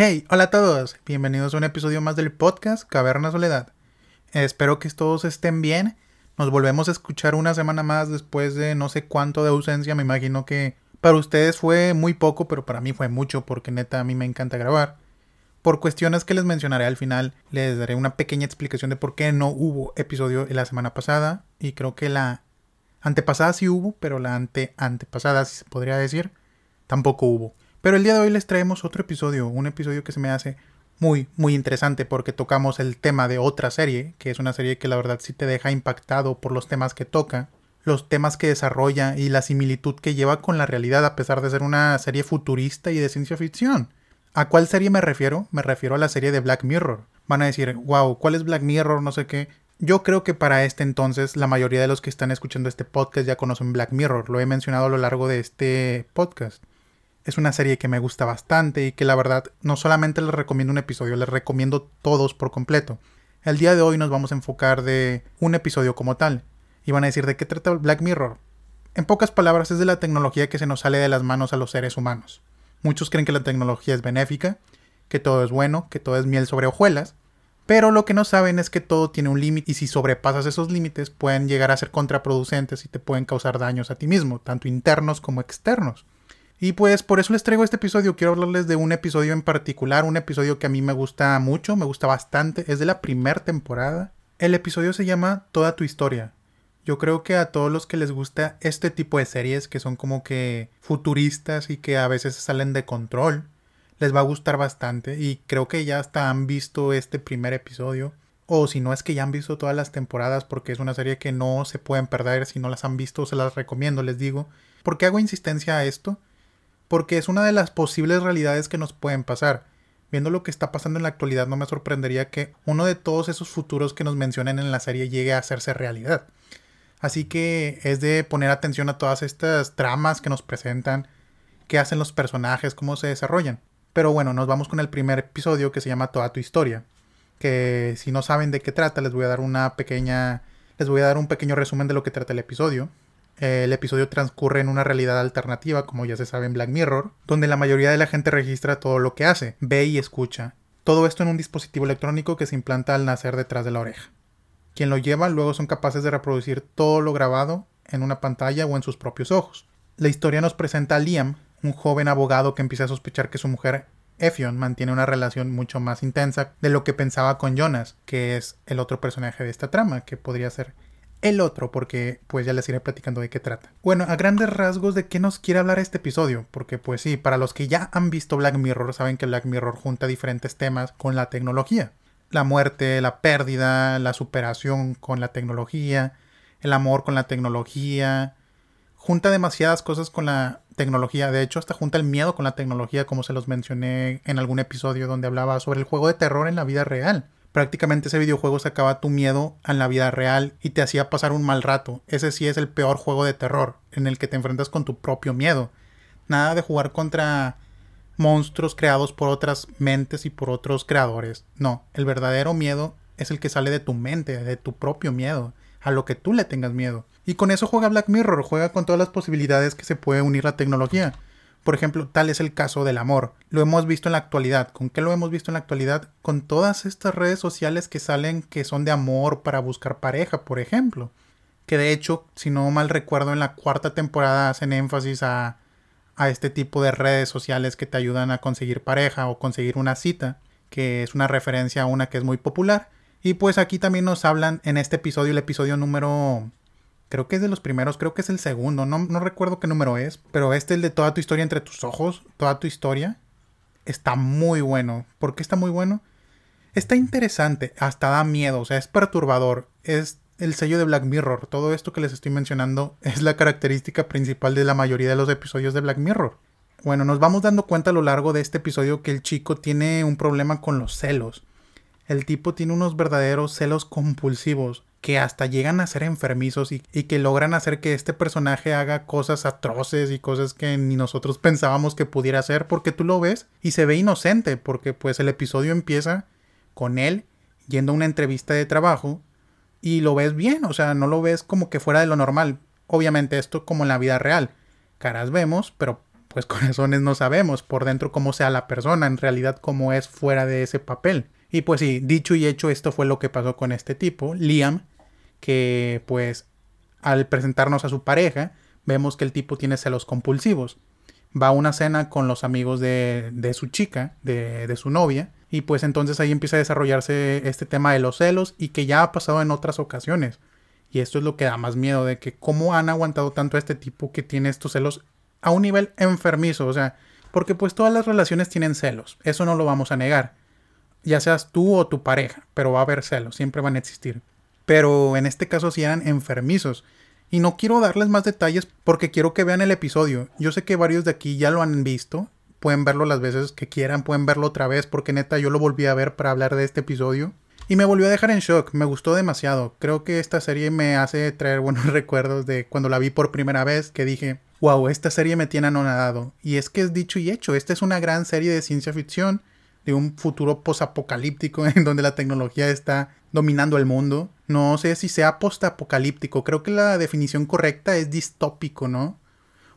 Hey, hola a todos, bienvenidos a un episodio más del podcast Caverna Soledad. Espero que todos estén bien. Nos volvemos a escuchar una semana más después de no sé cuánto de ausencia. Me imagino que para ustedes fue muy poco, pero para mí fue mucho porque neta a mí me encanta grabar. Por cuestiones que les mencionaré al final, les daré una pequeña explicación de por qué no hubo episodio la semana pasada. Y creo que la antepasada sí hubo, pero la ante antepasada, si se podría decir, tampoco hubo. Pero el día de hoy les traemos otro episodio, un episodio que se me hace muy, muy interesante porque tocamos el tema de otra serie, que es una serie que la verdad sí te deja impactado por los temas que toca, los temas que desarrolla y la similitud que lleva con la realidad a pesar de ser una serie futurista y de ciencia ficción. ¿A cuál serie me refiero? Me refiero a la serie de Black Mirror. Van a decir, wow, ¿cuál es Black Mirror? No sé qué. Yo creo que para este entonces la mayoría de los que están escuchando este podcast ya conocen Black Mirror, lo he mencionado a lo largo de este podcast. Es una serie que me gusta bastante y que la verdad no solamente les recomiendo un episodio, les recomiendo todos por completo. El día de hoy nos vamos a enfocar de un episodio como tal. Y van a decir de qué trata Black Mirror. En pocas palabras es de la tecnología que se nos sale de las manos a los seres humanos. Muchos creen que la tecnología es benéfica, que todo es bueno, que todo es miel sobre hojuelas, pero lo que no saben es que todo tiene un límite y si sobrepasas esos límites pueden llegar a ser contraproducentes y te pueden causar daños a ti mismo, tanto internos como externos. Y pues por eso les traigo este episodio. Quiero hablarles de un episodio en particular, un episodio que a mí me gusta mucho, me gusta bastante. Es de la primera temporada. El episodio se llama Toda tu historia. Yo creo que a todos los que les gusta este tipo de series que son como que futuristas y que a veces salen de control, les va a gustar bastante. Y creo que ya hasta han visto este primer episodio. O si no es que ya han visto todas las temporadas porque es una serie que no se pueden perder. Si no las han visto, se las recomiendo, les digo. ¿Por qué hago insistencia a esto? Porque es una de las posibles realidades que nos pueden pasar. Viendo lo que está pasando en la actualidad, no me sorprendería que uno de todos esos futuros que nos mencionan en la serie llegue a hacerse realidad. Así que es de poner atención a todas estas tramas que nos presentan, qué hacen los personajes, cómo se desarrollan. Pero bueno, nos vamos con el primer episodio que se llama Toda tu historia. Que si no saben de qué trata, les voy a dar una pequeña. Les voy a dar un pequeño resumen de lo que trata el episodio. El episodio transcurre en una realidad alternativa, como ya se sabe en Black Mirror, donde la mayoría de la gente registra todo lo que hace, ve y escucha. Todo esto en un dispositivo electrónico que se implanta al nacer detrás de la oreja. Quien lo lleva luego son capaces de reproducir todo lo grabado en una pantalla o en sus propios ojos. La historia nos presenta a Liam, un joven abogado que empieza a sospechar que su mujer Effion mantiene una relación mucho más intensa de lo que pensaba con Jonas, que es el otro personaje de esta trama, que podría ser el otro, porque pues ya les iré platicando de qué trata. Bueno, a grandes rasgos de qué nos quiere hablar este episodio, porque pues sí, para los que ya han visto Black Mirror, saben que Black Mirror junta diferentes temas con la tecnología. La muerte, la pérdida, la superación con la tecnología, el amor con la tecnología. Junta demasiadas cosas con la tecnología. De hecho, hasta junta el miedo con la tecnología, como se los mencioné en algún episodio donde hablaba sobre el juego de terror en la vida real prácticamente ese videojuego sacaba tu miedo en la vida real y te hacía pasar un mal rato. Ese sí es el peor juego de terror, en el que te enfrentas con tu propio miedo. Nada de jugar contra monstruos creados por otras mentes y por otros creadores. No, el verdadero miedo es el que sale de tu mente, de tu propio miedo, a lo que tú le tengas miedo. Y con eso juega Black Mirror, juega con todas las posibilidades que se puede unir la tecnología. Por ejemplo, tal es el caso del amor. Lo hemos visto en la actualidad. ¿Con qué lo hemos visto en la actualidad? Con todas estas redes sociales que salen que son de amor para buscar pareja, por ejemplo. Que de hecho, si no mal recuerdo, en la cuarta temporada hacen énfasis a, a este tipo de redes sociales que te ayudan a conseguir pareja o conseguir una cita, que es una referencia a una que es muy popular. Y pues aquí también nos hablan en este episodio, el episodio número Creo que es de los primeros, creo que es el segundo, no, no recuerdo qué número es, pero este, el de toda tu historia entre tus ojos, toda tu historia, está muy bueno. ¿Por qué está muy bueno? Está interesante, hasta da miedo, o sea, es perturbador, es el sello de Black Mirror. Todo esto que les estoy mencionando es la característica principal de la mayoría de los episodios de Black Mirror. Bueno, nos vamos dando cuenta a lo largo de este episodio que el chico tiene un problema con los celos. El tipo tiene unos verdaderos celos compulsivos que hasta llegan a ser enfermizos y, que logran hacer que este personaje haga cosas atroces y cosas que ni nosotros pensábamos que pudiera hacer porque tú lo ves y se ve inocente porque pues el episodio empieza con él yendo a una entrevista de trabajo y lo ves bien, o sea, no lo ves como que fuera de lo normal. Obviamente esto como en la vida real. Caras vemos, pero pues corazones no sabemos por dentro cómo sea la persona, en realidad cómo es fuera de ese papel. Y pues sí, dicho y hecho, esto fue lo que pasó con este tipo, Liam, que pues al presentarnos a su pareja, vemos que el tipo tiene celos compulsivos. Va a una cena con los amigos de, de su chica, de, de su novia, y pues entonces ahí empieza a desarrollarse este tema de los celos y que ya ha pasado en otras ocasiones. Y esto es lo que da más miedo de que cómo han aguantado tanto a este tipo que tiene estos celos a un nivel enfermizo, o sea, porque pues todas las relaciones tienen celos, eso no lo vamos a negar. Ya seas tú o tu pareja, pero va a haber celos, siempre van a existir. Pero en este caso sí eran enfermizos. Y no quiero darles más detalles porque quiero que vean el episodio. Yo sé que varios de aquí ya lo han visto, pueden verlo las veces que quieran, pueden verlo otra vez porque neta yo lo volví a ver para hablar de este episodio. Y me volvió a dejar en shock, me gustó demasiado. Creo que esta serie me hace traer buenos recuerdos de cuando la vi por primera vez, que dije, wow, esta serie me tiene anonadado. Y es que es dicho y hecho, esta es una gran serie de ciencia ficción, de un futuro posapocalíptico en donde la tecnología está dominando el mundo. No sé si sea postapocalíptico, creo que la definición correcta es distópico, ¿no?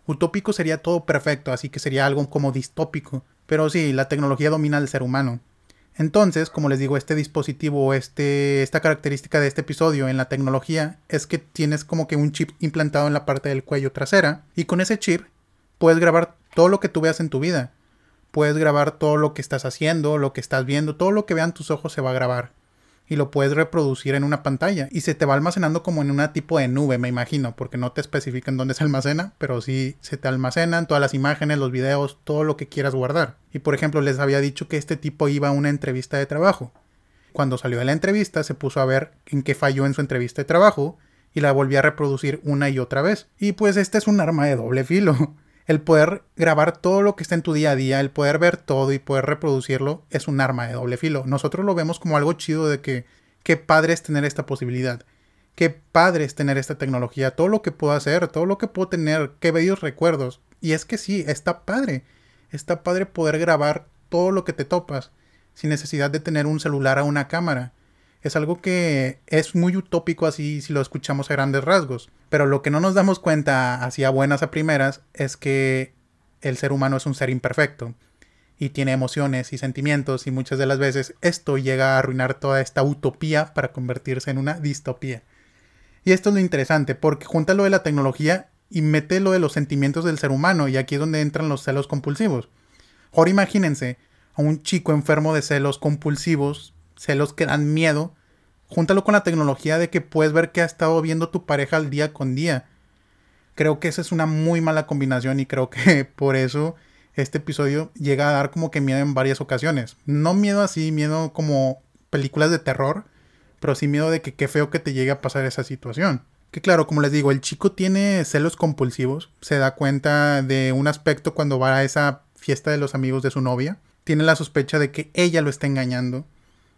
Utópico sería todo perfecto, así que sería algo como distópico. Pero sí, la tecnología domina al ser humano. Entonces, como les digo, este dispositivo, este, esta característica de este episodio en la tecnología es que tienes como que un chip implantado en la parte del cuello trasera y con ese chip puedes grabar todo lo que tú veas en tu vida. Puedes grabar todo lo que estás haciendo, lo que estás viendo, todo lo que vean tus ojos se va a grabar y lo puedes reproducir en una pantalla y se te va almacenando como en una tipo de nube, me imagino, porque no te especifican dónde se almacena, pero sí se te almacenan todas las imágenes, los videos, todo lo que quieras guardar. Y por ejemplo, les había dicho que este tipo iba a una entrevista de trabajo. Cuando salió de la entrevista, se puso a ver en qué falló en su entrevista de trabajo y la volvió a reproducir una y otra vez. Y pues este es un arma de doble filo. El poder grabar todo lo que está en tu día a día, el poder ver todo y poder reproducirlo es un arma de doble filo. Nosotros lo vemos como algo chido de que qué padre es tener esta posibilidad. Qué padre es tener esta tecnología, todo lo que puedo hacer, todo lo que puedo tener, qué bellos recuerdos. Y es que sí, está padre. Está padre poder grabar todo lo que te topas sin necesidad de tener un celular o una cámara es algo que es muy utópico así si lo escuchamos a grandes rasgos. Pero lo que no nos damos cuenta así a buenas a primeras es que el ser humano es un ser imperfecto y tiene emociones y sentimientos y muchas de las veces esto llega a arruinar toda esta utopía para convertirse en una distopía. Y esto es lo interesante porque junta lo de la tecnología y mete lo de los sentimientos del ser humano y aquí es donde entran los celos compulsivos. Ahora imagínense a un chico enfermo de celos compulsivos celos que dan miedo, júntalo con la tecnología de que puedes ver que ha estado viendo tu pareja al día con día. Creo que esa es una muy mala combinación y creo que por eso este episodio llega a dar como que miedo en varias ocasiones. No miedo así, miedo como películas de terror, pero sí miedo de que qué feo que te llegue a pasar esa situación. Que claro, como les digo, el chico tiene celos compulsivos, se da cuenta de un aspecto cuando va a esa fiesta de los amigos de su novia, tiene la sospecha de que ella lo está engañando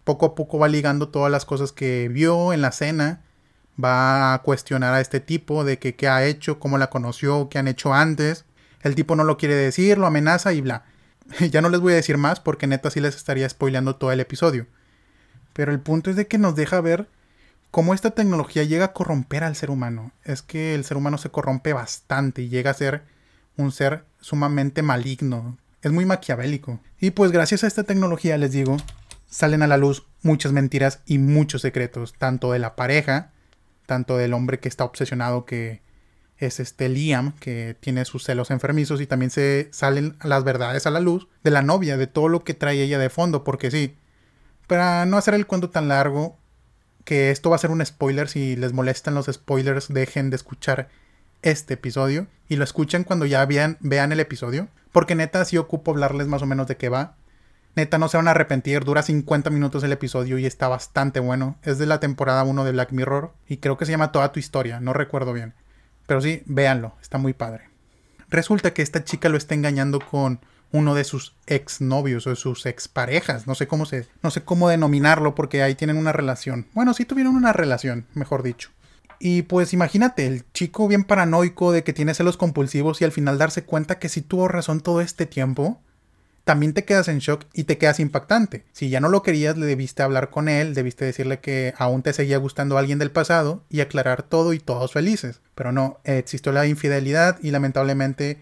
poco a poco va ligando todas las cosas que vio en la cena, va a cuestionar a este tipo de que qué ha hecho, cómo la conoció, qué han hecho antes. El tipo no lo quiere decir, lo amenaza y bla. ya no les voy a decir más porque neta sí les estaría spoileando todo el episodio. Pero el punto es de que nos deja ver cómo esta tecnología llega a corromper al ser humano. Es que el ser humano se corrompe bastante y llega a ser un ser sumamente maligno. Es muy maquiavélico. Y pues gracias a esta tecnología les digo, salen a la luz muchas mentiras y muchos secretos, tanto de la pareja, tanto del hombre que está obsesionado que es este Liam, que tiene sus celos enfermizos y también se salen las verdades a la luz de la novia, de todo lo que trae ella de fondo, porque sí, para no hacer el cuento tan largo, que esto va a ser un spoiler, si les molestan los spoilers, dejen de escuchar este episodio y lo escuchen cuando ya vean, vean el episodio, porque neta sí ocupo hablarles más o menos de qué va Neta, no se van a arrepentir. Dura 50 minutos el episodio y está bastante bueno. Es de la temporada 1 de Black Mirror y creo que se llama Toda tu historia. No recuerdo bien. Pero sí, véanlo. Está muy padre. Resulta que esta chica lo está engañando con uno de sus exnovios o de sus exparejas. No sé cómo se, no sé cómo denominarlo porque ahí tienen una relación. Bueno, sí tuvieron una relación, mejor dicho. Y pues imagínate, el chico bien paranoico de que tiene celos compulsivos y al final darse cuenta que sí tuvo razón todo este tiempo también te quedas en shock y te quedas impactante. Si ya no lo querías, le debiste hablar con él, debiste decirle que aún te seguía gustando alguien del pasado y aclarar todo y todos felices. Pero no, existió la infidelidad y lamentablemente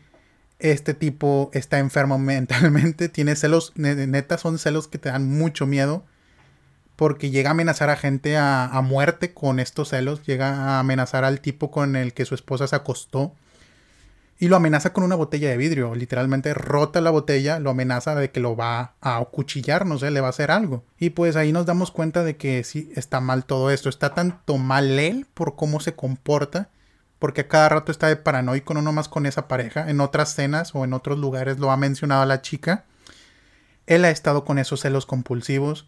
este tipo está enfermo mentalmente, tiene celos, neta son celos que te dan mucho miedo, porque llega a amenazar a gente a, a, muerte con estos celos, llega a amenazar al tipo con el que su esposa se acostó y lo amenaza con una botella de vidrio, literalmente rota la botella, lo amenaza de que lo va a acuchillar, no sé, le va a hacer algo. Y pues ahí nos damos cuenta de que sí, está mal todo esto, está tanto mal él por cómo se comporta, porque a cada rato está de paranoico, no nomás con esa pareja, en otras cenas o en otros lugares lo ha mencionado la chica. Él ha estado con esos celos compulsivos,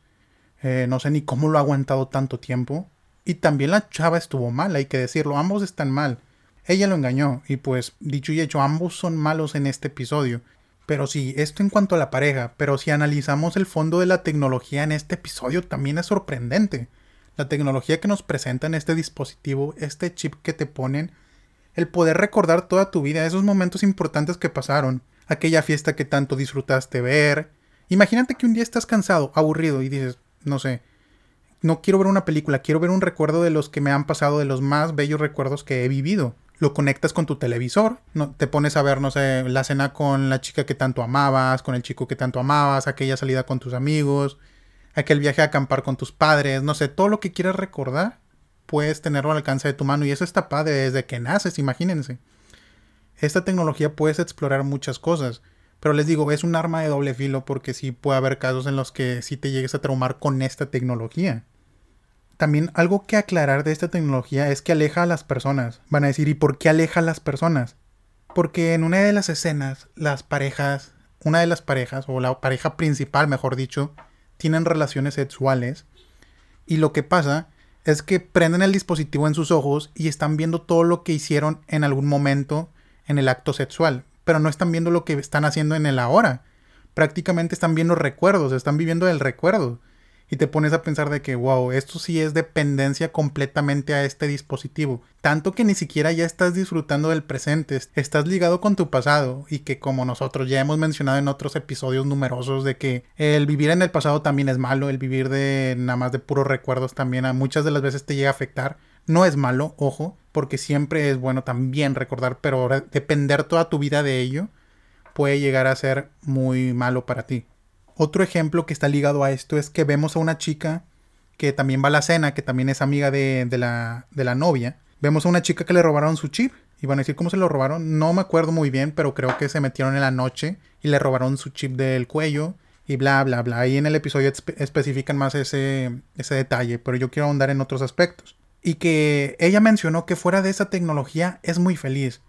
eh, no sé ni cómo lo ha aguantado tanto tiempo. Y también la chava estuvo mal, hay que decirlo. Ambos están mal. Ella lo engañó. Y pues, dicho y hecho, ambos son malos en este episodio. Pero sí, esto en cuanto a la pareja. Pero si analizamos el fondo de la tecnología en este episodio, también es sorprendente. La tecnología que nos presenta en este dispositivo, este chip que te ponen, el poder recordar toda tu vida, esos momentos importantes que pasaron, aquella fiesta que tanto disfrutaste ver. Imagínate que un día estás cansado, aburrido y dices, no sé, no quiero ver una película, quiero ver un recuerdo de los que me han pasado, de los más bellos recuerdos que he vivido. Lo conectas con tu televisor, no, te pones a ver, no sé, la cena con la chica que tanto amabas, con el chico que tanto amabas, aquella salida con tus amigos, aquel viaje a acampar con tus padres, no sé, todo lo que quieras recordar, puedes tenerlo al alcance de tu mano y eso está padre desde que naces, imagínense. Esta tecnología puedes explorar muchas cosas. Pero les digo, es un arma de doble filo porque sí puede haber casos en los que sí te llegues a traumar con esta tecnología. También algo que aclarar de esta tecnología es que aleja a las personas. Van a decir, ¿y por qué aleja a las personas? Porque en una de las escenas, las parejas, una de las parejas, o la pareja principal, mejor dicho, tienen relaciones sexuales. Y lo que pasa es que prenden el dispositivo en sus ojos y están viendo todo lo que hicieron en algún momento en el acto sexual pero no están viendo lo que están haciendo en el ahora. Prácticamente están viendo recuerdos, están viviendo el recuerdo. Y te pones a pensar de que, wow, esto sí es dependencia completamente a este dispositivo. Tanto que ni siquiera ya estás disfrutando del presente, estás ligado con tu pasado. Y que como nosotros ya hemos mencionado en otros episodios numerosos de que el vivir en el pasado también es malo, el vivir de nada más de puros recuerdos también a muchas de las veces te llega a afectar. No es malo, ojo, porque siempre es bueno también recordar, pero depender toda tu vida de ello puede llegar a ser muy malo para ti. Otro ejemplo que está ligado a esto es que vemos a una chica que también va a la cena, que también es amiga de, la, novia. Vemos a una chica que le robaron su chip. Y van a decir cómo se lo robaron. No me acuerdo muy bien, pero creo que se metieron en la noche y le robaron su chip del cuello y bla, bla, bla. Ahí en el episodio especifican más ese, ese detalle, pero yo quiero ahondar en otros aspectos y que ella mencionó que fuera de esa tecnología es muy feliz.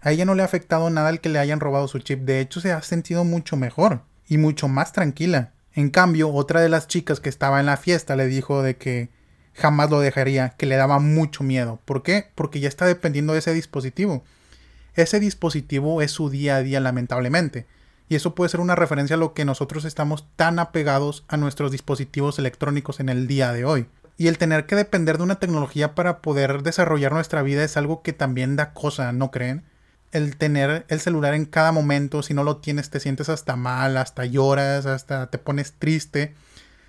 A ella no le ha afectado nada el que le hayan robado su chip, de hecho se ha sentido mucho mejor y mucho más tranquila. En cambio, otra de las chicas que estaba en la fiesta le dijo de que jamás lo dejaría, que le daba mucho miedo. ¿Por qué? Porque ya está dependiendo de ese dispositivo. Ese dispositivo es su día a día lamentablemente. Y eso puede ser una referencia a lo que nosotros estamos tan apegados a nuestros dispositivos electrónicos en el día de hoy. Y el tener que depender de una tecnología para poder desarrollar nuestra vida es algo que también da cosa, ¿no creen? El tener el celular en cada momento, si no lo tienes te sientes hasta mal, hasta lloras, hasta te pones triste.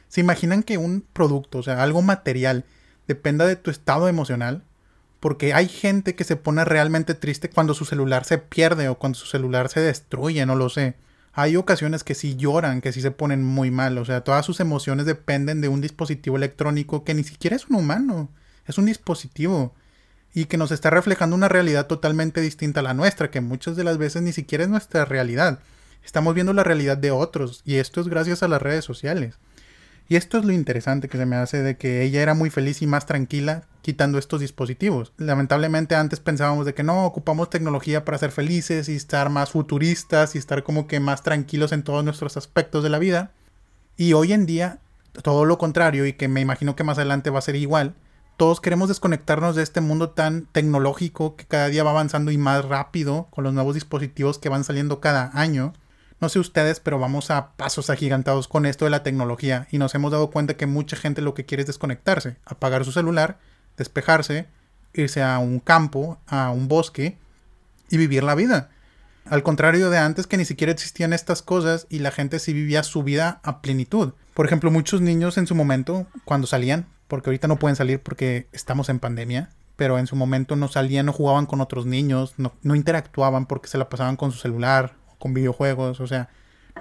¿Se imaginan que un producto, o sea, algo material, dependa de tu estado emocional? Porque hay gente que se pone realmente triste cuando su celular se pierde o cuando su celular se destruye, no lo sé hay ocasiones que sí lloran, que sí se ponen muy mal. O sea, todas sus emociones dependen de un dispositivo electrónico que ni siquiera es un humano, es un dispositivo. Y que nos está reflejando una realidad totalmente distinta a la nuestra, que muchas de las veces ni siquiera es nuestra realidad. Estamos viendo la realidad de otros, y esto es gracias a las redes sociales. Y esto es lo interesante que se me hace de que ella era muy feliz y más tranquila quitando estos dispositivos. Lamentablemente antes pensábamos de que no, ocupamos tecnología para ser felices y estar más futuristas y estar como que más tranquilos en todos nuestros aspectos de la vida. Y hoy en día, todo lo contrario y que me imagino que más adelante va a ser igual, todos queremos desconectarnos de este mundo tan tecnológico que cada día va avanzando y más rápido con los nuevos dispositivos que van saliendo cada año no sé ustedes, pero vamos a pasos agigantados con esto de la tecnología y nos hemos dado cuenta que mucha gente lo que quiere es desconectarse, apagar su celular, despejarse, irse a un campo, a un bosque y vivir la vida. Al contrario de antes que ni siquiera existían estas cosas y la gente sí vivía su vida a plenitud. Por ejemplo, muchos niños en su momento, cuando salían, porque ahorita no pueden salir porque estamos en pandemia, pero en su momento no salían, no jugaban con otros niños, no, no interactuaban porque se la pasaban con su celular, con videojuegos, o sea,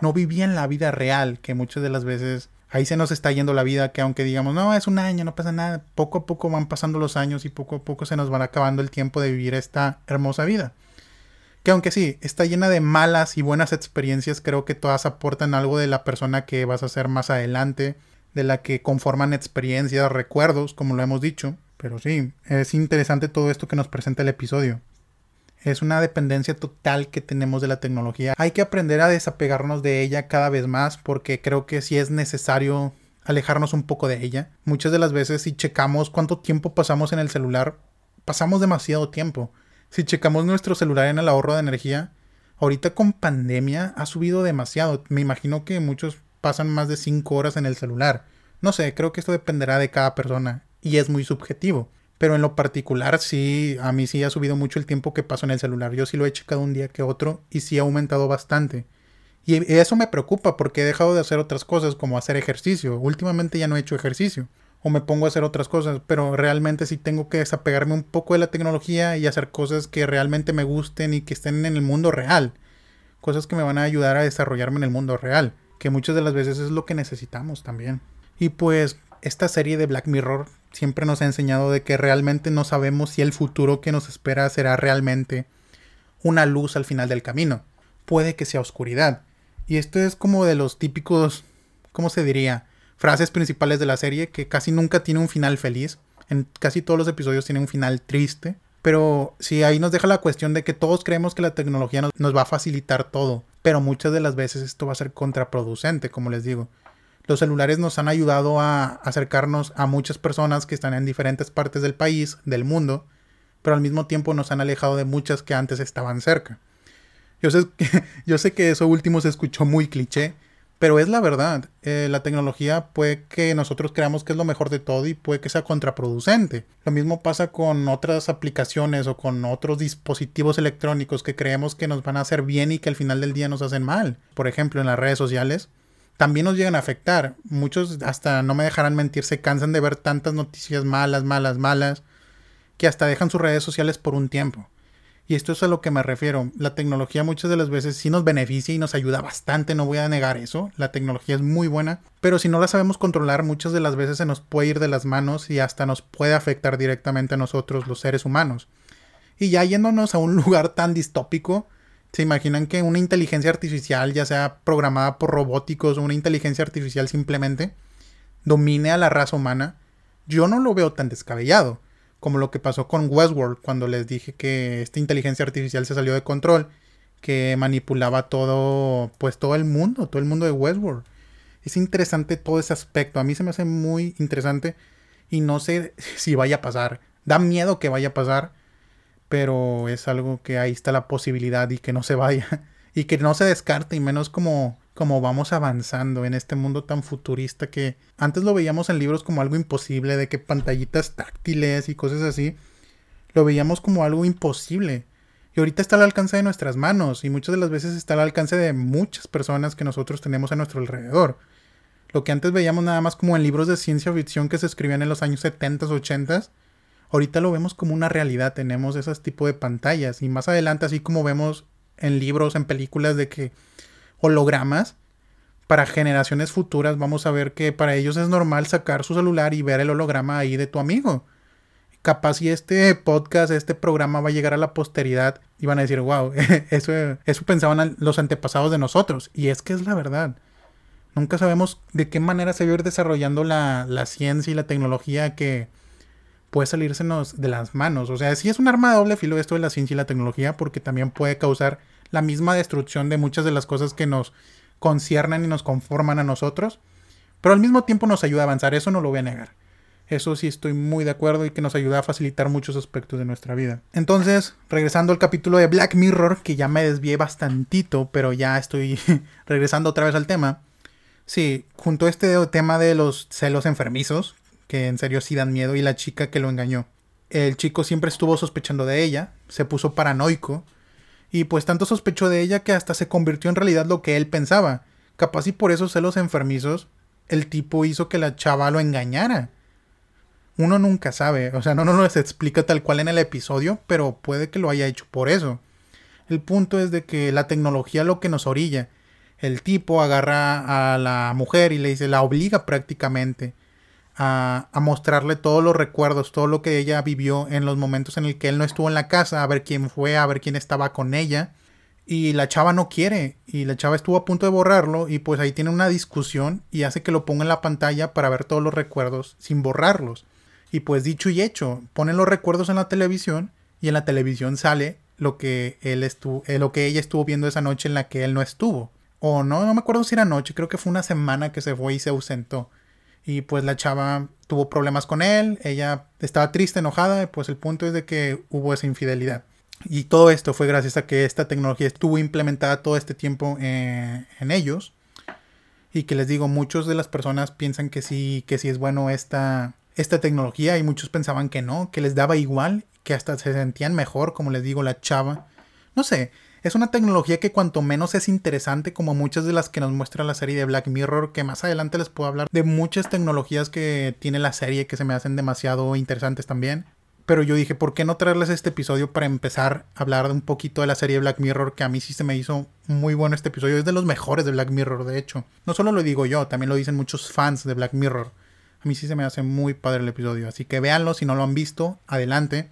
no vivían la vida real, que muchas de las veces ahí se nos está yendo la vida, que aunque digamos, no, es un año, no pasa nada, poco a poco van pasando los años y poco a poco se nos van acabando el tiempo de vivir esta hermosa vida. Que aunque sí, está llena de malas y buenas experiencias, creo que todas aportan algo de la persona que vas a ser más adelante, de la que conforman experiencias, recuerdos, como lo hemos dicho. Pero sí, es interesante todo esto que nos presenta el episodio. Es una dependencia total que tenemos de la tecnología. Hay que aprender a desapegarnos de ella cada vez más porque creo que sí es necesario alejarnos un poco de ella. Muchas de las veces si checamos cuánto tiempo pasamos en el celular, pasamos demasiado tiempo. Si checamos nuestro celular en el ahorro de energía, ahorita con pandemia ha subido demasiado. Me imagino que muchos pasan más de 5 horas en el celular. No sé, creo que esto dependerá de cada persona y es muy subjetivo. Pero en lo particular sí, a mí sí ha subido mucho el tiempo que paso en el celular. Yo sí lo he checado un día que otro y sí ha aumentado bastante. Y eso me preocupa porque he dejado de hacer otras cosas como hacer ejercicio. Últimamente ya no he hecho ejercicio o me pongo a hacer otras cosas, pero realmente sí tengo que desapegarme un poco de la tecnología y hacer cosas que realmente me gusten y que estén en el mundo real. Cosas que me van a ayudar a desarrollarme en el mundo real, que muchas de las veces es lo que necesitamos también. Y pues esta serie de Black Mirror siempre nos ha enseñado de que realmente no sabemos si el futuro que nos espera será realmente una luz al final del camino. Puede que sea oscuridad. Y esto es como de los típicos, ¿cómo se diría? frases principales de la serie que casi nunca tiene un final feliz. En casi todos los episodios tiene un final triste. Pero sí, ahí nos deja la cuestión de que todos creemos que la tecnología nos, va a facilitar todo. Pero muchas de las veces esto va a ser contraproducente, como les digo. Los celulares nos han ayudado a acercarnos a muchas personas que están en diferentes partes del país, del mundo, pero al mismo tiempo nos han alejado de muchas que antes estaban cerca. Yo sé que eso último se escuchó muy cliché, pero es la verdad, eh, la tecnología puede que nosotros creamos que es lo mejor de todo y puede que sea contraproducente. Lo mismo pasa con otras aplicaciones o con otros dispositivos electrónicos que creemos que nos van a hacer bien y que al final del día nos hacen mal. Por ejemplo, en las redes sociales también nos llegan a afectar. Muchos hasta no me dejarán mentir, se cansan de ver tantas noticias malas, malas, malas, que hasta dejan sus redes sociales por un tiempo. Y esto es a lo que me refiero. La tecnología muchas de las veces sí nos beneficia y nos ayuda bastante, no voy a negar eso. La tecnología es muy buena, pero si no la sabemos controlar, muchas de las veces se nos puede ir de las manos y hasta nos puede afectar directamente a nosotros, los seres humanos. Y ya yéndonos a un lugar tan distópico, ¿se imaginan que una inteligencia artificial, ya sea programada por robóticos o una inteligencia artificial simplemente, domine a la raza humana? Yo no lo veo tan descabellado como lo que pasó con Westworld cuando les dije que esta inteligencia artificial se salió de control, que manipulaba todo, pues todo el mundo, todo el mundo de Westworld. Es interesante todo ese aspecto, a mí se me hace muy interesante y no sé si vaya a pasar. Da miedo que vaya a pasar, pero es algo que ahí está la posibilidad y que no se vaya y que no se descarte y menos como como vamos avanzando en este mundo tan futurista que antes lo veíamos en libros como algo imposible, de que pantallitas táctiles y cosas así, lo veíamos como algo imposible. Y ahorita está al alcance de nuestras manos y muchas de las veces está al alcance de muchas personas que nosotros tenemos a nuestro alrededor. Lo que antes veíamos nada más como en libros de ciencia ficción que se escribían en los años 70, 80, ahorita lo vemos como una realidad, tenemos ese tipo de pantallas y más adelante así como vemos en libros, en películas de que hologramas, para generaciones futuras vamos a ver que para ellos es normal sacar su celular y ver el holograma ahí de tu amigo. Capaz si este podcast, este programa va a llegar a la posteridad y van a decir, wow, eso, eso pensaban los antepasados de nosotros. Y es que es la verdad. Nunca sabemos de qué manera se va a ir desarrollando la, la ciencia y la tecnología que puede salírsenos de las manos. O sea, sí es un arma de doble filo esto de la ciencia y la tecnología porque también puede causar la misma destrucción de muchas de las cosas que nos conciernen y nos conforman a nosotros, pero al mismo tiempo nos ayuda a avanzar, eso no lo voy a negar. Eso sí estoy muy de acuerdo y que nos ayuda a facilitar muchos aspectos de nuestra vida. Entonces, regresando al capítulo de Black Mirror, que ya me desvié bastantito, pero ya estoy regresando otra vez al tema. Sí, junto a este tema de los celos enfermizos, que en serio sí dan miedo, y la chica que lo engañó. El chico siempre estuvo sospechando de ella, se puso paranoico, y pues tanto sospechó de ella que hasta se convirtió en realidad lo que él pensaba. Capaz y por esos celos enfermizos, el tipo hizo que la chava lo engañara. Uno nunca sabe, o sea, no nos explica tal cual en el episodio, pero puede que lo haya hecho por eso. El punto es de que la tecnología lo que nos orilla. El tipo agarra a la mujer y le dice, la obliga prácticamente a, mostrarle todos los recuerdos, todo lo que ella vivió en los momentos en el que él no estuvo en la casa, a ver quién fue, a ver quién estaba con ella. Y la chava no quiere. Y la chava estuvo a punto de borrarlo. Y pues ahí tiene una discusión. Y hace que lo ponga en la pantalla para ver todos los recuerdos sin borrarlos. Y pues dicho y hecho, ponen los recuerdos en la televisión. Y en la televisión sale lo que él estuvo, eh, lo que ella estuvo viendo esa noche en la que él no estuvo. O no, no me acuerdo si era noche, creo que fue una semana que se fue y se ausentó. Y pues la chava tuvo problemas con él, ella estaba triste, enojada, pues el punto es de que hubo esa infidelidad. Y todo esto fue gracias a que esta tecnología estuvo implementada todo este tiempo eh, en ellos. Y que les digo, muchos de las personas piensan que sí, que sí es bueno esta, esta tecnología y muchos pensaban que no, que les daba igual, que hasta se sentían mejor, como les digo, la chava. No sé, es una tecnología que cuanto menos es interesante como muchas de las que nos muestra la serie de Black Mirror, que más adelante les puedo hablar de muchas tecnologías que tiene la serie que se me hacen demasiado interesantes también. Pero yo dije, ¿por qué no traerles este episodio para empezar a hablar un poquito de la serie Black Mirror? Que a mí sí se me hizo muy bueno este episodio. Es de los mejores de Black Mirror, de hecho. No solo lo digo yo, también lo dicen muchos fans de Black Mirror. A mí sí se me hace muy padre el episodio. Así que véanlo, si no lo han visto, adelante.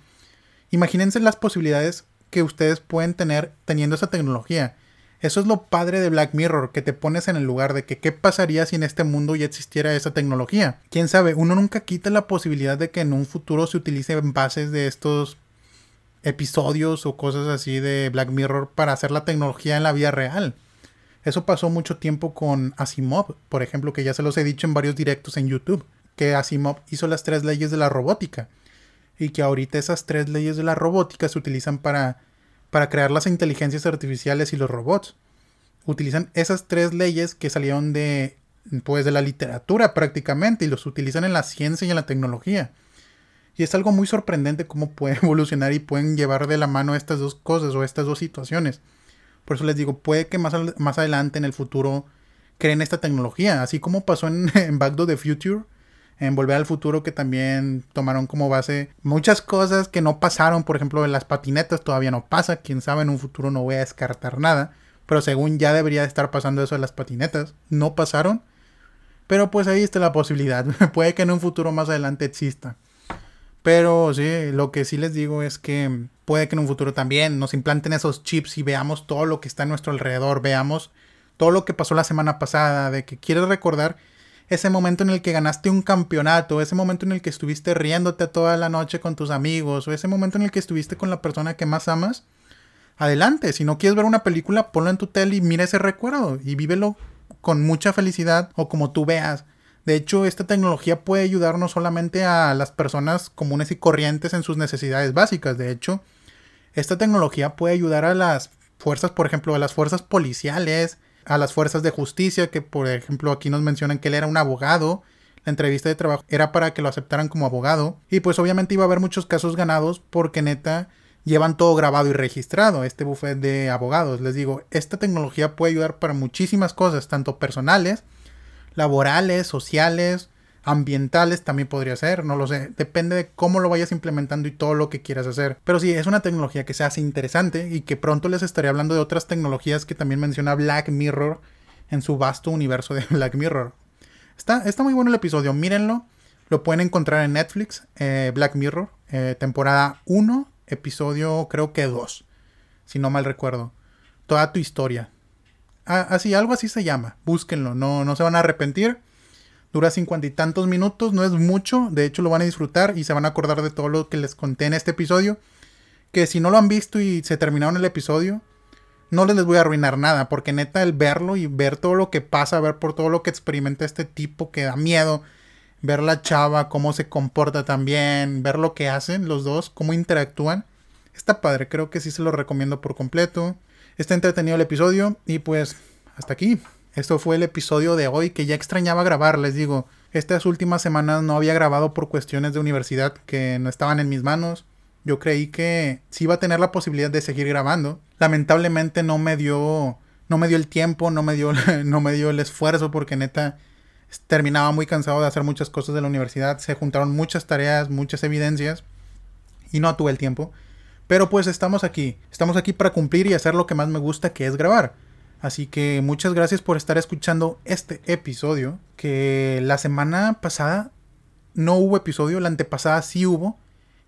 Imagínense las posibilidades que ustedes pueden tener teniendo esa tecnología. Eso es lo padre de Black Mirror, que te pones en el lugar de que qué pasaría si en este mundo ya existiera esa tecnología. Quién sabe, uno nunca quita la posibilidad de que en un futuro se utilice bases de estos episodios o cosas así de Black Mirror para hacer la tecnología en la vida real. Eso pasó mucho tiempo con Asimov, por ejemplo, que ya se los he dicho en varios directos en YouTube, que Asimov hizo las tres leyes de la robótica y que ahorita esas tres leyes de la robótica se utilizan para para crear las inteligencias artificiales y los robots. Utilizan esas tres leyes que salieron de pues de la literatura prácticamente y los utilizan en la ciencia y en la tecnología. Y es algo muy sorprendente cómo puede evolucionar y pueden llevar de la mano estas dos cosas o estas dos situaciones. Por eso les digo, puede que más, más adelante en el futuro creen esta tecnología, así como pasó en, en Back to the Future, en Volver al Futuro que también tomaron como base muchas cosas que no pasaron, por ejemplo, en las patinetas todavía no pasa, quién sabe, en un futuro no voy a descartar nada, pero según ya debería estar pasando eso en las patinetas, no pasaron, pero pues ahí está la posibilidad, puede que en un futuro más adelante exista. Pero sí, lo que sí les digo es que puede que en un futuro también nos implanten esos chips y veamos todo lo que está a nuestro alrededor, veamos todo lo que pasó la semana pasada, de que quieres recordar ese momento en el que ganaste un campeonato, ese momento en el que estuviste riéndote toda la noche con tus amigos, o ese momento en el que estuviste con la persona que más amas, adelante. Si no quieres ver una película, ponlo en tu tele y mira ese recuerdo y vívelo con mucha felicidad o como tú veas. De hecho, esta tecnología puede ayudar no solamente a las personas comunes y corrientes en sus necesidades básicas. De hecho, esta tecnología puede ayudar a las fuerzas, por ejemplo, a las fuerzas policiales, a las fuerzas de justicia, que por ejemplo aquí nos mencionan que él era un abogado. La entrevista de trabajo era para que lo aceptaran como abogado. Y pues obviamente iba a haber muchos casos ganados porque neta llevan todo grabado y registrado, este buffet de abogados. Les digo, esta tecnología puede ayudar para muchísimas cosas, tanto personales, laborales, sociales, ambientales también podría ser, no lo sé, depende de cómo lo vayas implementando y todo lo que quieras hacer. Pero sí, es una tecnología que se hace interesante y que pronto les estaré hablando de otras tecnologías que también menciona Black Mirror en su vasto universo de Black Mirror. Está, está muy bueno el episodio, mírenlo. Lo pueden encontrar en Netflix, eh, Black Mirror, eh, temporada 1, episodio creo que 2, si no mal recuerdo. Toda tu historia. Así, algo así se llama. Búsquenlo, no, no se van a arrepentir. Dura cincuenta y tantos minutos, no es mucho, de hecho lo van a disfrutar y se van a acordar de todo lo que les conté en este episodio. Que si no lo han visto y se terminaron el episodio, no les, voy a arruinar nada, porque neta el verlo y ver todo lo que pasa, ver por todo lo que experimenta este tipo que da miedo, ver la chava, cómo se comporta también, ver lo que hacen los dos, cómo interactúan. Está padre, creo que sí se lo recomiendo por completo. Está entretenido el episodio y pues hasta aquí. Esto fue el episodio de hoy que ya extrañaba grabar, les digo. Estas últimas semanas no había grabado por cuestiones de universidad que no estaban en mis manos. Yo creí que sí iba a tener la posibilidad de seguir grabando. Lamentablemente no me dio no me dio el tiempo, no me dio no me dio el esfuerzo porque neta terminaba muy cansado de hacer muchas cosas de la universidad, se juntaron muchas tareas, muchas evidencias y no tuve el tiempo. Pero pues estamos aquí, estamos aquí para cumplir y hacer lo que más me gusta, que es grabar. Así que muchas gracias por estar escuchando este episodio, que la semana pasada no hubo episodio, la antepasada sí hubo,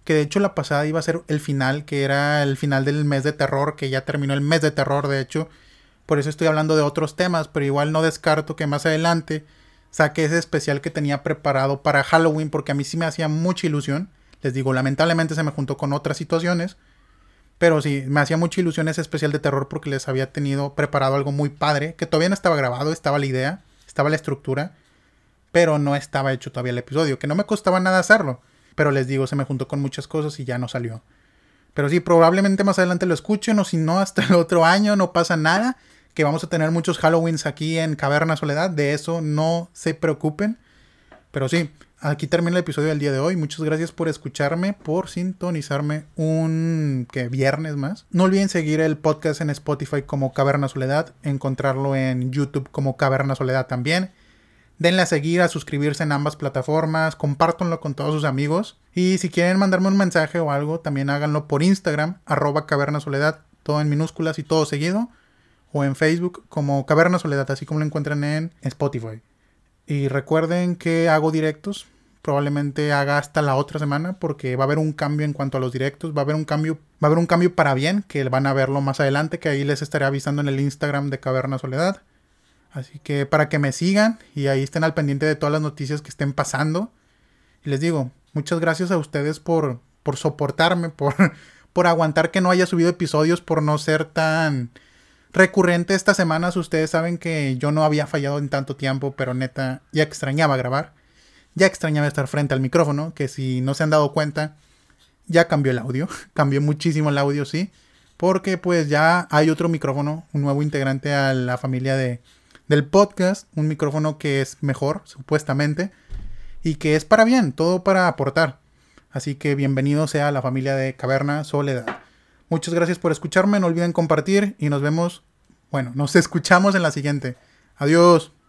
que de hecho la pasada iba a ser el final, que era el final del mes de terror, que ya terminó el mes de terror, de hecho. Por eso estoy hablando de otros temas, pero igual no descarto que más adelante saque ese especial que tenía preparado para Halloween, porque a mí sí me hacía mucha ilusión. Les digo, lamentablemente se me juntó con otras situaciones. Pero sí, me hacía mucha ilusión ese especial de terror porque les había tenido preparado algo muy padre, que todavía no estaba grabado, estaba la idea, estaba la estructura, pero no estaba hecho todavía el episodio, que no me costaba nada hacerlo. Pero les digo, se me juntó con muchas cosas y ya no salió. Pero sí, probablemente más adelante lo escuchen o si no, hasta el otro año no pasa nada que vamos a tener muchos Halloweens aquí en Caverna Soledad. De eso no se preocupen. Pero sí, aquí termina el episodio del día de hoy. Muchas gracias por escucharme, por sintonizarme un que viernes más. No olviden seguir el podcast en Spotify como Caverna Soledad, encontrarlo en YouTube como Caverna Soledad también. Denle a seguir, a suscribirse en ambas plataformas, compártanlo con todos sus amigos. Y si quieren mandarme un mensaje o algo, también háganlo por Instagram, arroba Caverna Soledad, todo en minúsculas y todo seguido o en Facebook como Caverna Soledad, así como lo encuentran en Spotify. Y recuerden que hago directos, probablemente haga hasta la otra semana porque va a haber un cambio en cuanto a los directos, va a haber un cambio, va a haber un cambio para bien, que van a verlo más adelante, que ahí les estaré avisando en el Instagram de Caverna Soledad. Así que para que me sigan y ahí estén al pendiente de todas las noticias que estén pasando. Y les digo, muchas gracias a ustedes por, por soportarme, por, por aguantar que no haya subido episodios, por no ser tan recurrente estas semanas. Ustedes saben que yo no había fallado en tanto tiempo, pero neta, ya extrañaba grabar. Ya extrañaba estar frente al micrófono, que si no se han dado cuenta, ya cambió el audio. cambió muchísimo el audio, sí. Porque pues ya hay otro micrófono, un nuevo integrante a la familia de, del podcast. Un micrófono que es mejor, supuestamente. Y que es para bien, todo para aportar. Así que bienvenido sea a la familia de Caverna Soledad. Muchas gracias por escucharme, no olviden compartir y nos vemos, bueno, nos escuchamos en la siguiente. Adiós.